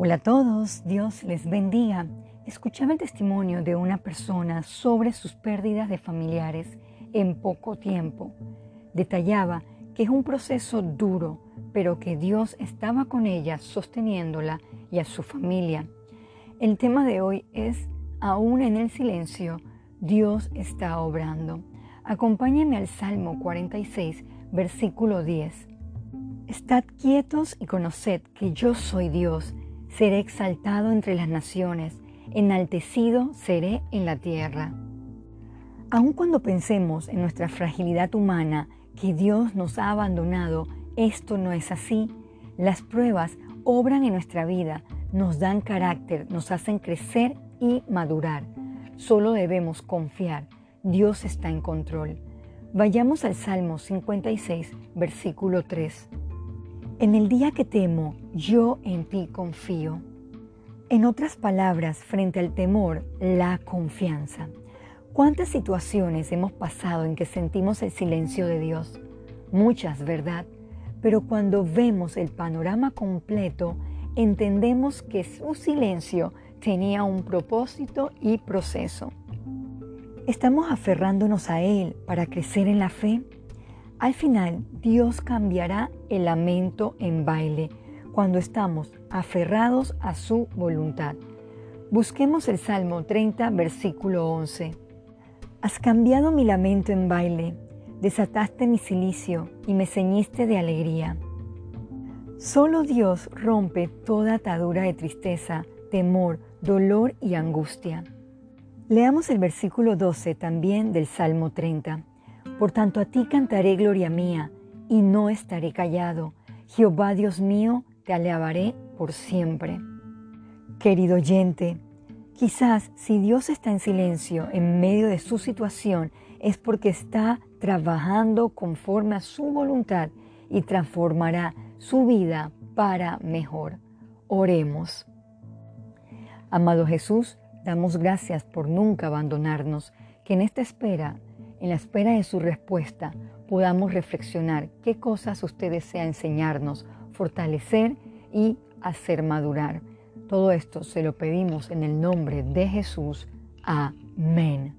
Hola a todos, Dios les bendiga. Escuchaba el testimonio de una persona sobre sus pérdidas de familiares en poco tiempo. Detallaba que es un proceso duro, pero que Dios estaba con ella sosteniéndola y a su familia. El tema de hoy es, aún en el silencio, Dios está obrando. Acompáñenme al Salmo 46, versículo 10. Estad quietos y conoced que yo soy Dios Seré exaltado entre las naciones, enaltecido seré en la tierra. Aun cuando pensemos en nuestra fragilidad humana, que Dios nos ha abandonado, esto no es así. Las pruebas obran en nuestra vida, nos dan carácter, nos hacen crecer y madurar. Solo debemos confiar, Dios está en control. Vayamos al Salmo 56, versículo 3. En el día que temo, yo en ti confío. En otras palabras, frente al temor, la confianza. ¿Cuántas situaciones hemos pasado en que sentimos el silencio de Dios? Muchas, ¿verdad? Pero cuando vemos el panorama completo, entendemos que su silencio tenía un propósito y proceso. ¿Estamos aferrándonos a Él para crecer en la fe? Al final, Dios cambiará el lamento en baile cuando estamos aferrados a su voluntad. Busquemos el Salmo 30, versículo 11. Has cambiado mi lamento en baile, desataste mi silicio y me ceñiste de alegría. Solo Dios rompe toda atadura de tristeza, temor, dolor y angustia. Leamos el versículo 12 también del Salmo 30. Por tanto a ti cantaré gloria mía, y no estaré callado. Jehová Dios mío, te alabaré por siempre. Querido oyente, quizás si Dios está en silencio en medio de su situación, es porque está trabajando conforme a su voluntad y transformará su vida para mejor. Oremos. Amado Jesús, damos gracias por nunca abandonarnos, que en esta espera en la espera de su respuesta, podamos reflexionar qué cosas usted desea enseñarnos, fortalecer y hacer madurar. Todo esto se lo pedimos en el nombre de Jesús. Amén.